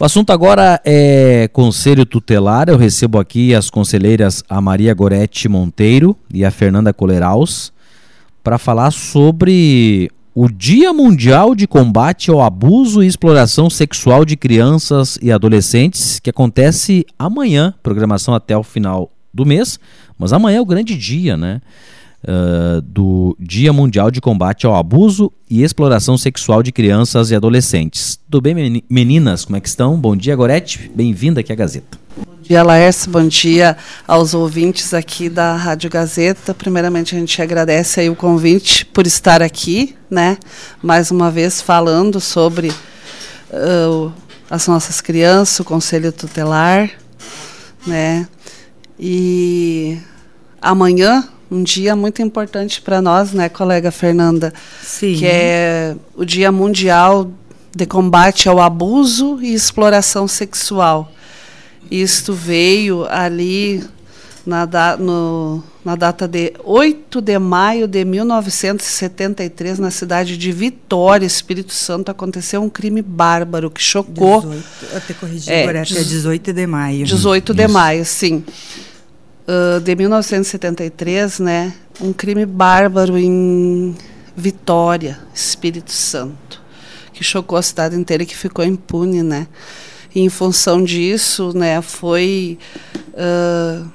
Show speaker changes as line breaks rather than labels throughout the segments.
O assunto agora é Conselho Tutelar. Eu recebo aqui as conselheiras a Maria Goretti Monteiro e a Fernanda Coleraus para falar sobre o Dia Mundial de Combate ao Abuso e Exploração Sexual de Crianças e Adolescentes, que acontece amanhã, programação até o final do mês, mas amanhã é o grande dia, né? Do Dia Mundial de Combate ao Abuso e Exploração Sexual de Crianças e Adolescentes. Tudo bem, meninas? Como é que estão? Bom dia, Gorete. Bem-vinda aqui à Gazeta.
Bom dia, Laércio. Bom dia aos ouvintes aqui da Rádio Gazeta. Primeiramente, a gente agradece aí o convite por estar aqui, né? Mais uma vez falando sobre uh, as nossas crianças, o Conselho Tutelar, né? E amanhã um dia muito importante para nós, né, colega Fernanda?
Sim.
Que é o Dia Mundial de Combate ao Abuso e Exploração Sexual. Isto veio ali na, da, no, na data de 8 de maio de 1973, na cidade de Vitória, Espírito Santo, aconteceu um crime bárbaro que chocou.
18, até corrigir, é, agora é 18 de maio.
18 de Isso. maio, sim uh, de 1973, né, um crime bárbaro em Vitória, Espírito Santo, que chocou a cidade inteira e que ficou impune, né? E em função disso, né, foi uh,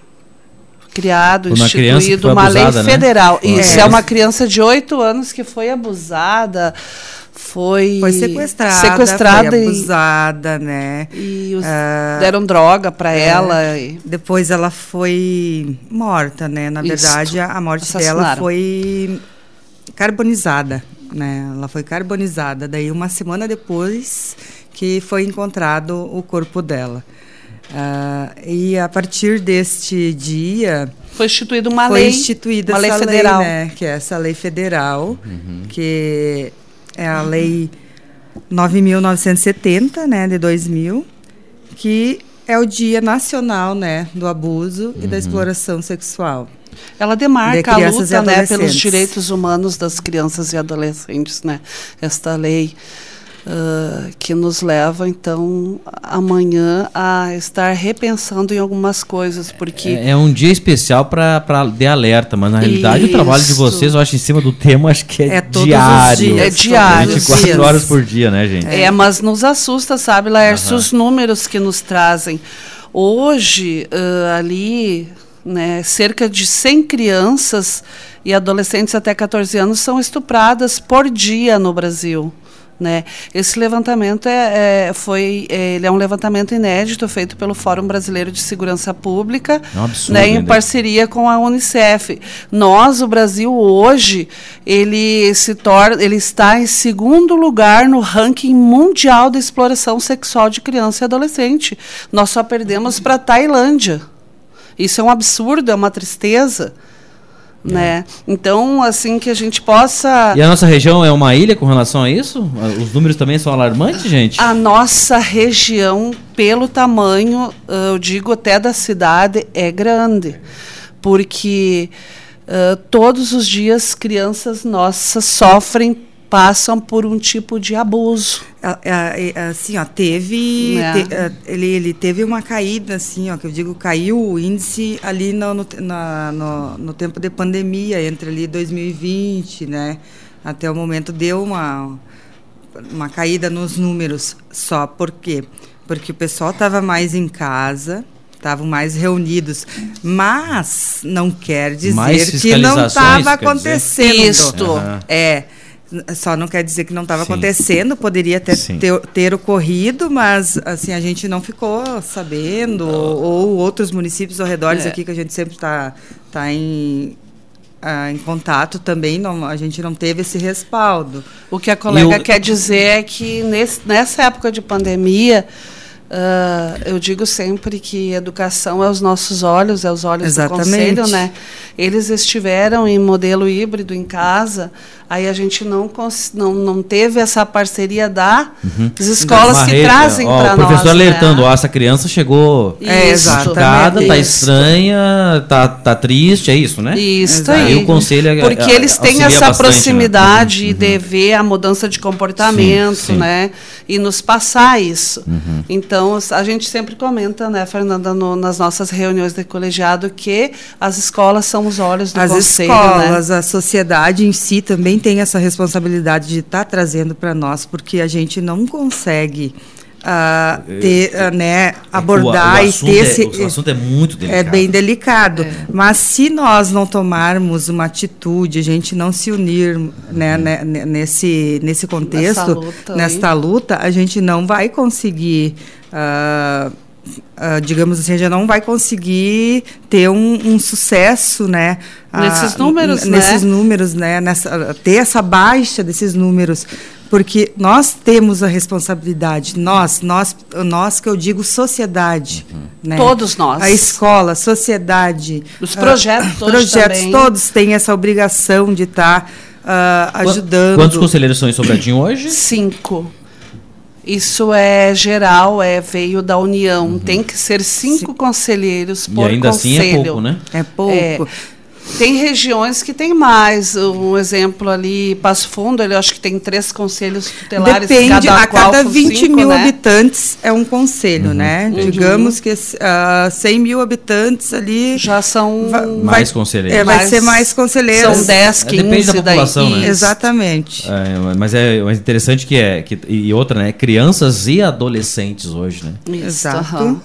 criado, uma instituído uma abusada, lei né? federal. Né? Isso é. é uma criança de oito anos que foi abusada foi,
foi sequestrada, sequestrada foi abusada, e, né?
E os, uh, deram droga para é, ela. E...
Depois ela foi morta, né? Na verdade, a morte dela foi carbonizada, né? Ela foi carbonizada. Daí uma semana depois que foi encontrado o corpo dela. Uh, e a partir deste dia
foi instituída uma
foi
lei,
instituída
uma
lei
federal,
lei, né? Que é essa lei federal uhum. que é a lei 9.970, né, de 2000, que é o Dia Nacional, né, do abuso uhum. e da uhum. exploração sexual.
Ela demarca de a luta, né, pelos direitos humanos das crianças e adolescentes, né? Esta lei uh, que nos leva, então, amanhã a estar repensando em algumas coisas, porque...
É, é um dia especial para de alerta, mas na realidade Isso. o trabalho de vocês, eu acho, em cima do tema, acho que é, é diário.
É diário.
24 dias. horas por dia, né, gente?
É, mas nos assusta, sabe, Laércio, os números que nos trazem. Hoje, uh, ali, né, cerca de 100 crianças e adolescentes até 14 anos são estupradas por dia no Brasil. Né? Esse levantamento é, é, foi, é, ele é um levantamento inédito feito pelo Fórum Brasileiro de Segurança Pública, é um absurdo, né, em parceria com a Unicef. Nós, o Brasil hoje, ele se torna, ele está em segundo lugar no ranking mundial de exploração sexual de criança e adolescente. Nós só perdemos para a Tailândia. Isso é um absurdo, é uma tristeza. Né? Então, assim que a gente possa.
E a nossa região é uma ilha com relação a isso? Os números também são alarmantes, gente?
A nossa região, pelo tamanho, eu digo até da cidade, é grande. Porque uh, todos os dias crianças nossas sofrem passam por um tipo de abuso.
Assim, ó, teve, é. te, ele, ele teve uma caída, assim, ó, que eu digo, caiu o índice ali no, no, na, no, no tempo de pandemia, entre ali 2020, né, até o momento deu uma, uma caída nos números, só por quê? Porque o pessoal estava mais em casa, estavam mais reunidos. Mas não quer dizer que não estava acontecendo.
Isto.
Uhum. É. Só não quer dizer que não estava acontecendo, poderia ter, ter, ter, ocorrido, mas assim a gente não ficou sabendo, ou, ou outros municípios ao redor é. aqui que a gente sempre está tá em, ah, em contato também, não, a gente não teve esse respaldo.
O que a colega quer dizer é que nesse, nessa época de pandemia, Uh, eu digo sempre que educação é os nossos olhos, é os olhos Exatamente. do conselho, né? Eles estiveram em modelo híbrido em casa, aí a gente não, não, não teve essa parceria das uhum. escolas que trazem para nós.
O professor né? alertando, ó, essa criança chegou é, machucada, tá estranha, tá, tá triste, é isso, né?
Isso aí.
o conselho
Porque eles têm essa bastante, né? proximidade né? de ver a mudança de comportamento, sim, sim. né? E nos passar isso. Uhum. Então, então, a gente sempre comenta, né, Fernanda, no, nas nossas reuniões de colegiado, que as escolas são os olhos do
as
conselho.
As né? escolas, né? a sociedade em si também tem essa responsabilidade de estar tá trazendo para nós, porque a gente não consegue uh, ter, uh, né, abordar o, o e ter
é,
esse.
O assunto é muito delicado.
É bem delicado. É. Mas se nós não tomarmos uma atitude, a gente não se unir né, uhum. nesse, nesse contexto, luta nesta luta, a gente não vai conseguir. Uh, Uh, digamos assim, já não vai conseguir ter um, um sucesso, né?
Nesses números,
uh, Nesses né? números, né? Nessa, ter essa baixa desses números porque nós temos a responsabilidade, nós, nós, nós que eu digo sociedade, uhum. né?
todos nós,
a escola, sociedade,
os projetos,
uh, projetos também. todos têm essa obrigação de estar tá, uh, ajudando.
Quantos conselheiros são em Sobradinho hoje?
Cinco. Isso é geral, é veio da União. Uhum. Tem que ser cinco Sim. conselheiros por
e ainda
conselho.
assim é pouco, né?
É pouco. É,
tem regiões que tem mais. Um exemplo ali, Passo Fundo, ele acho que tem três conselhos tutelares.
Depende, cada a cada 20 cinco, mil né? habitantes é um conselho, uhum. né? Uhum. Digamos que uh, ah, 100 mil habitantes ali...
Já são...
Vai, mais conselheiros.
É, vai mais, ser mais conselheiros.
São 10, 15 é,
Depende da população,
daí.
né?
Exatamente.
É, mas é interessante que é... Que, e outra, né? Crianças e adolescentes hoje, né?
Exato. Uhum.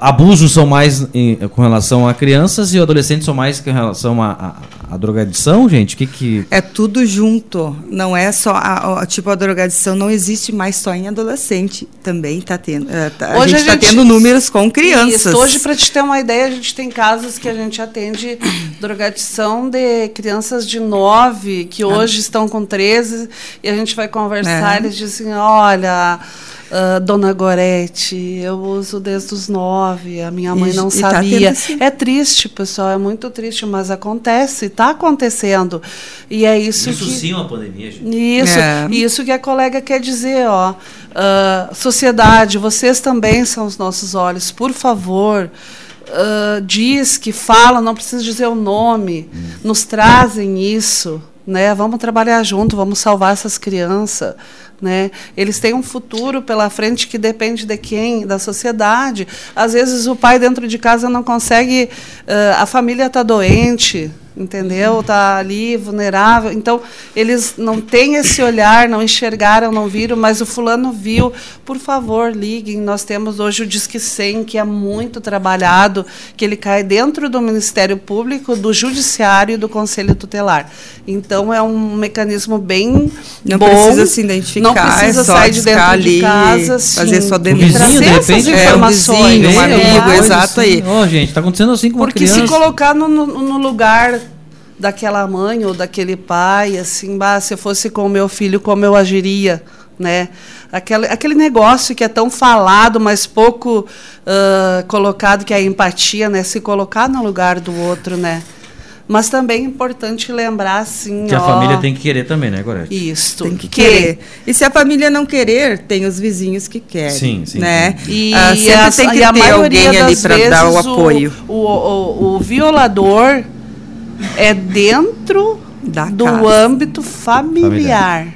Abusos são mais em, com relação a crianças e adolescentes são mais com relação relação à, à, drogadição, gente? Que que
é tudo junto. Não é só a, a, tipo a drogadição não existe mais só em adolescente. Também está tendo. É, tá, hoje a gente está tendo números com crianças.
Isso. Hoje, para te ter uma ideia, a gente tem casos que a gente atende drogadição de crianças de 9 que ah. hoje ah. estão com 13 e a gente vai conversar. É. Eles dizem, olha Uh, Dona Gorete, eu uso desde os nove, a minha mãe não e tá sabia. Tá é triste, pessoal, é muito triste, mas acontece, está acontecendo. E é isso,
isso
que...
sim é uma pandemia, gente.
Isso, é. isso que a colega quer dizer, ó. Uh, sociedade, vocês também são os nossos olhos, por favor. Uh, diz que fala, não precisa dizer o nome, nos trazem isso, né? Vamos trabalhar junto, vamos salvar essas crianças. Né? Eles têm um futuro pela frente que depende de quem? Da sociedade. Às vezes o pai dentro de casa não consegue, uh, a família está doente, entendeu? Está ali vulnerável. Então, eles não têm esse olhar, não enxergaram, não viram, mas o fulano viu. Por favor, liguem. Nós temos hoje o Disque 100, que é muito trabalhado, que ele cai dentro do Ministério Público, do Judiciário e do Conselho Tutelar. Então, é um mecanismo bem
não
bom.
Não precisa se identificar,
não precisa
é
sair de dentro
ali,
de casa, sim,
fazer sua denúncia.
Vizinho, de repente,
é, um vizinho, um amigo,
é,
exato aí.
Oh, gente, está acontecendo assim com
Porque
criança.
se colocar no, no lugar daquela mãe ou daquele pai, assim, bah, se eu fosse com o meu filho, como eu agiria, né? Aquele, aquele negócio que é tão falado, mas pouco uh, colocado, que é a empatia, né? Se colocar no lugar do outro, né? Mas também é importante lembrar, assim,
que
ó,
a família tem que querer também, né, Gorete?
Isso.
Tem que querer. E se a família não querer, tem os vizinhos que querem.
Sim, sim.
Né?
E, ah, sempre a, tem que ter alguém ali para dar o apoio. O, o, o, o violador é dentro da do casa. âmbito familiar. familiar.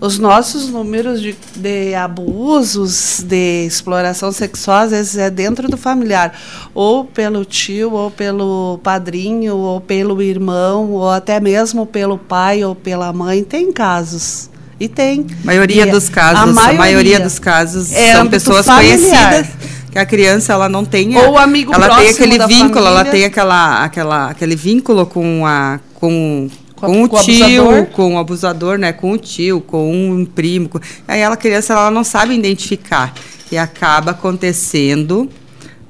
Os nossos números de, de, abusos, de exploração sexual, às vezes é dentro do familiar, ou pelo tio, ou pelo padrinho, ou pelo irmão, ou até mesmo pelo pai ou pela mãe. Tem casos. E tem.
Maioria
e
dos casos, a maioria, a maioria dos casos é são pessoas familiar. conhecidas que a criança ela não tem
ou amigo
ela tem aquele vínculo
família.
ela tem aquela, aquela aquele vínculo com a com com, com o tio, abusador. com o abusador, né? Com o tio, com um primo. Com... Aí ela criança ela não sabe identificar e acaba acontecendo,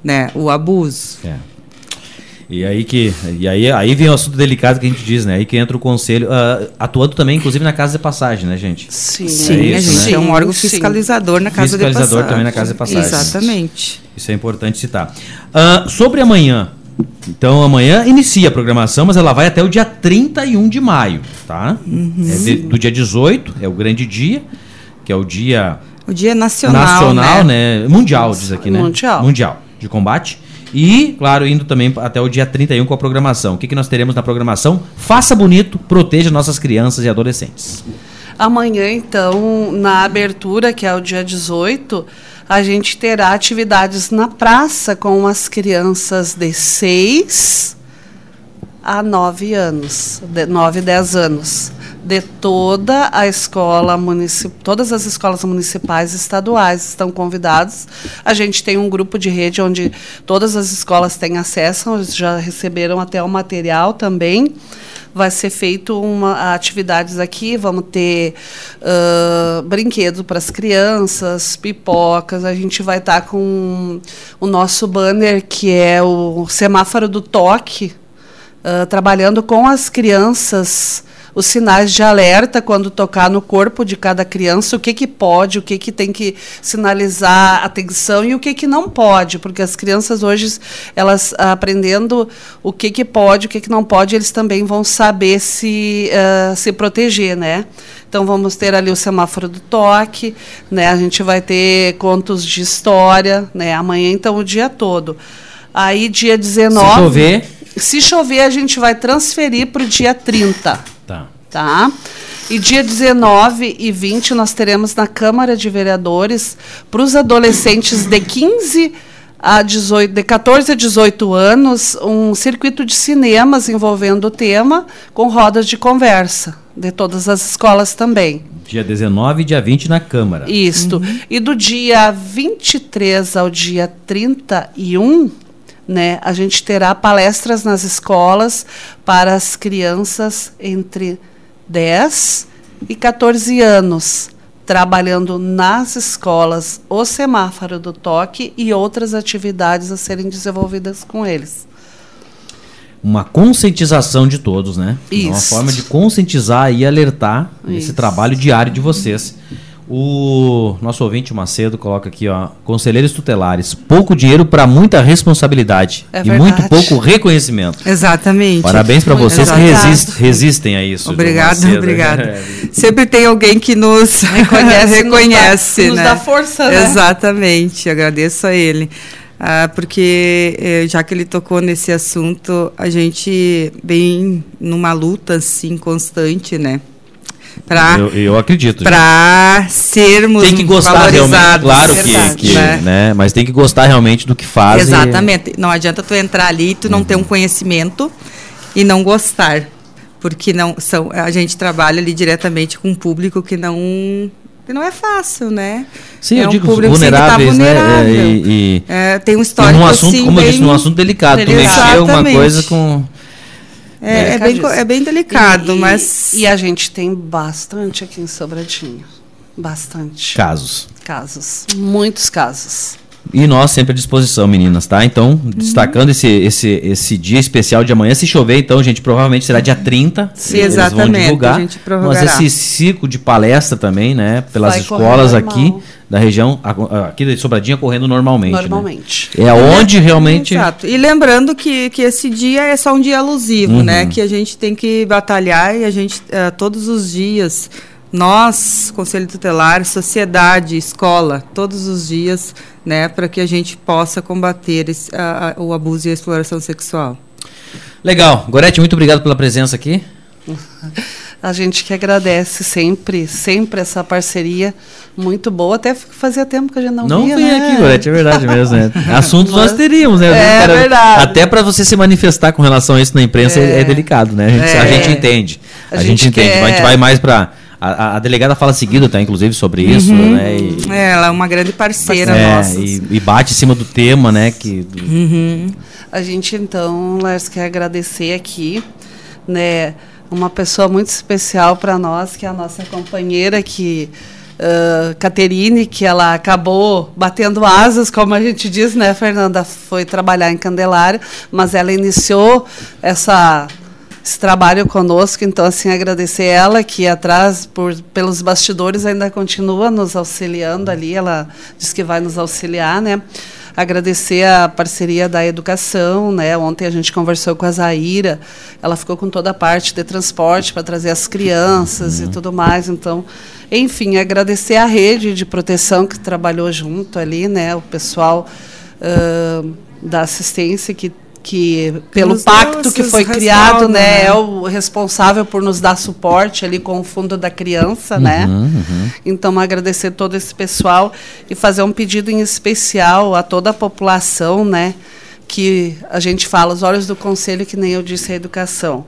né? O abuso.
É. E aí que e aí, aí vem o assunto delicado que a gente diz, né? Aí que entra o conselho, uh, atuando também, inclusive, na casa de passagem, né, gente?
Sim, Sim é isso, a gente né? é um órgão fiscalizador na casa
fiscalizador de passagem.
Fiscalizador
também na casa de passagem.
Exatamente.
Isso é importante citar. Uh, sobre amanhã, então amanhã inicia a programação, mas ela vai até o dia 31 de maio, tá? Uhum. É de, do dia 18, é o grande dia, que é o dia
o dia nacional,
nacional, né? né? Mundial, diz aqui, né?
Mundial.
Mundial de combate. E, claro, indo também até o dia 31 com a programação. O que, que nós teremos na programação? Faça bonito, proteja nossas crianças e adolescentes.
Amanhã, então, na abertura, que é o dia 18, a gente terá atividades na praça com as crianças de 6 a 9 anos, de 9 e 10 anos de toda a escola municipal, todas as escolas municipais e estaduais estão convidados. A gente tem um grupo de rede onde todas as escolas têm acesso, já receberam até o material também. Vai ser feito uma atividades aqui, vamos ter uh, brinquedos para as crianças, pipocas. A gente vai estar tá com o nosso banner que é o semáforo do toque, uh, trabalhando com as crianças os sinais de alerta quando tocar no corpo de cada criança, o que, que pode, o que, que tem que sinalizar atenção e o que, que não pode, porque as crianças hoje, elas aprendendo o que, que pode, o que, que não pode, eles também vão saber se, uh, se proteger, né? Então vamos ter ali o semáforo do toque, né? A gente vai ter contos de história, né? Amanhã então o dia todo. Aí dia 19. Se
chover,
se chover a gente vai transferir para o dia 30.
Tá.
Tá? E dia 19 e 20 nós teremos na Câmara de Vereadores para os adolescentes de 15 a 18, de 14 a 18 anos, um circuito de cinemas envolvendo o tema com rodas de conversa de todas as escolas também.
Dia 19 e dia 20 na Câmara.
Isto. Uhum. E do dia 23 ao dia 31 né? A gente terá palestras nas escolas para as crianças entre 10 e 14 anos, trabalhando nas escolas o semáforo do toque e outras atividades a serem desenvolvidas com eles.
Uma conscientização de todos, né?
Isso.
Uma forma de conscientizar e alertar Isso. esse trabalho diário de vocês. O nosso ouvinte Macedo coloca aqui, ó, conselheiros tutelares, pouco dinheiro para muita responsabilidade
é
e muito pouco reconhecimento.
Exatamente.
Parabéns para vocês que resist, resistem a isso.
Obrigado, obrigado. É. Sempre tem alguém que nos reconhece, reconhece
nos, dá,
né?
nos dá força, né?
Exatamente. Agradeço a ele. Ah, porque eh, já que ele tocou nesse assunto, a gente vem numa luta assim constante, né?
Pra, eu, eu acredito.
Para sermos
tem que gostar realmente, claro que, que né? né? mas tem que gostar realmente do que faz.
Exatamente. E... Não adianta tu entrar ali e tu não uhum. ter um conhecimento e não gostar, porque não são a gente trabalha ali diretamente com um público que não que não é fácil, né?
Sim, é eu um digo público vulneráveis, assim, tá vulnerável. né? E,
e, é, tem um histórico
e num assunto,
assim,
como eu disse, num assunto delicado. Tu mexer uma coisa com
é, é, bem, é bem delicado, e, mas.
E a gente tem bastante aqui em Sobradinho. Bastante.
Casos.
Casos. Muitos casos.
E nós sempre à disposição, meninas, tá? Então, uhum. destacando esse, esse, esse dia especial de amanhã. Se chover, então, gente, provavelmente será dia 30.
Sim, exatamente. Vão divulgar. A gente
Mas esse ciclo de palestra também, né? Pelas Vai escolas aqui da região, aqui de Sobradinha, correndo normalmente.
Né? Normalmente.
Né? É onde realmente.
Exato. E lembrando que, que esse dia é só um dia alusivo, uhum. né? Que a gente tem que batalhar e a gente, uh, todos os dias nós, Conselho Tutelar, sociedade, escola, todos os dias, né, para que a gente possa combater esse, a, a, o abuso e a exploração sexual.
Legal. Gorete, muito obrigado pela presença aqui.
A gente que agradece sempre, sempre essa parceria muito boa. Até fazia tempo que a gente não,
não
via,
Não
né?
aqui, Gorete, é verdade mesmo. Né? Assuntos Mas, nós teríamos, né?
É cara, verdade.
Até para você se manifestar com relação a isso na imprensa é, é delicado, né? A gente, é. a gente entende. A, a gente, gente, entende. Quer... A gente vai mais para a, a, delegada fala seguido, tá, inclusive, sobre isso, uhum. né? E,
é, ela é uma grande parceira
é,
nossa.
E, e, bate em cima do tema, né? Que,
uhum. A gente, então, Lars, quer agradecer aqui, né? Uma pessoa muito especial para nós, que é a nossa companheira, que uh, Caterine, que ela acabou batendo asas, como a gente diz, né, Fernanda? Foi trabalhar em Candelária, mas ela iniciou essa esse trabalho conosco, então assim agradecer ela que atrás por pelos bastidores ainda continua nos auxiliando ali, ela diz que vai nos auxiliar, né? agradecer a parceria da educação, né? Ontem a gente conversou com a Zaira, ela ficou com toda a parte de transporte para trazer as crianças uhum. e tudo mais. Então, enfim, agradecer a rede de proteção que trabalhou junto ali, né? O pessoal uh, da assistência que que pelo pacto que foi criado, né, né, é o responsável por nos dar suporte ali com o fundo da criança, né? uhum, né? Uhum. Então agradecer todo esse pessoal e fazer um pedido em especial a toda a população, né? Que a gente fala os olhos do conselho que nem eu disse a educação.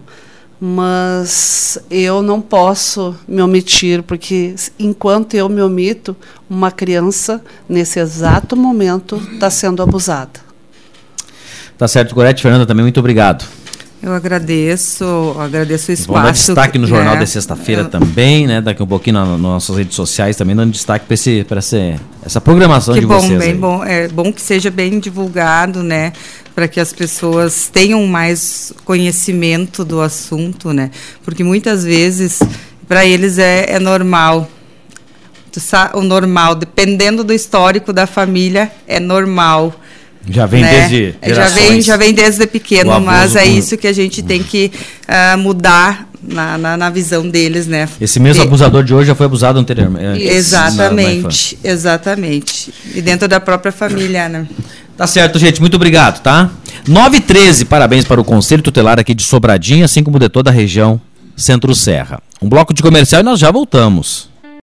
Mas eu não posso me omitir, porque enquanto eu me omito, uma criança, nesse exato momento, está sendo abusada.
Tá certo, Gorete Fernanda, também muito obrigado.
Eu agradeço, agradeço o espaço.
Vamos dar destaque no Jornal né? de sexta-feira também, né? Daqui um pouquinho nas no nossas redes sociais também, dando destaque para esse, esse, essa programação
que
de
bom,
vocês.
Bem
aí.
bom, é bom que seja bem divulgado, né? Para que as pessoas tenham mais conhecimento do assunto, né? Porque muitas vezes, para eles é, é normal. O normal, dependendo do histórico da família, é normal
já vem né? desde
já vem já vem desde pequeno, mas é isso que a gente tem que uh, mudar na, na, na, visão deles, né?
Esse mesmo abusador de hoje já foi abusado anteriormente.
Exatamente, na, na exatamente. E dentro da própria família, né?
Tá certo, gente. Muito obrigado, tá? 9 e 13, parabéns para o Conselho Tutelar aqui de Sobradinho, assim como de toda a região Centro-Serra. Um bloco de comercial e nós já voltamos.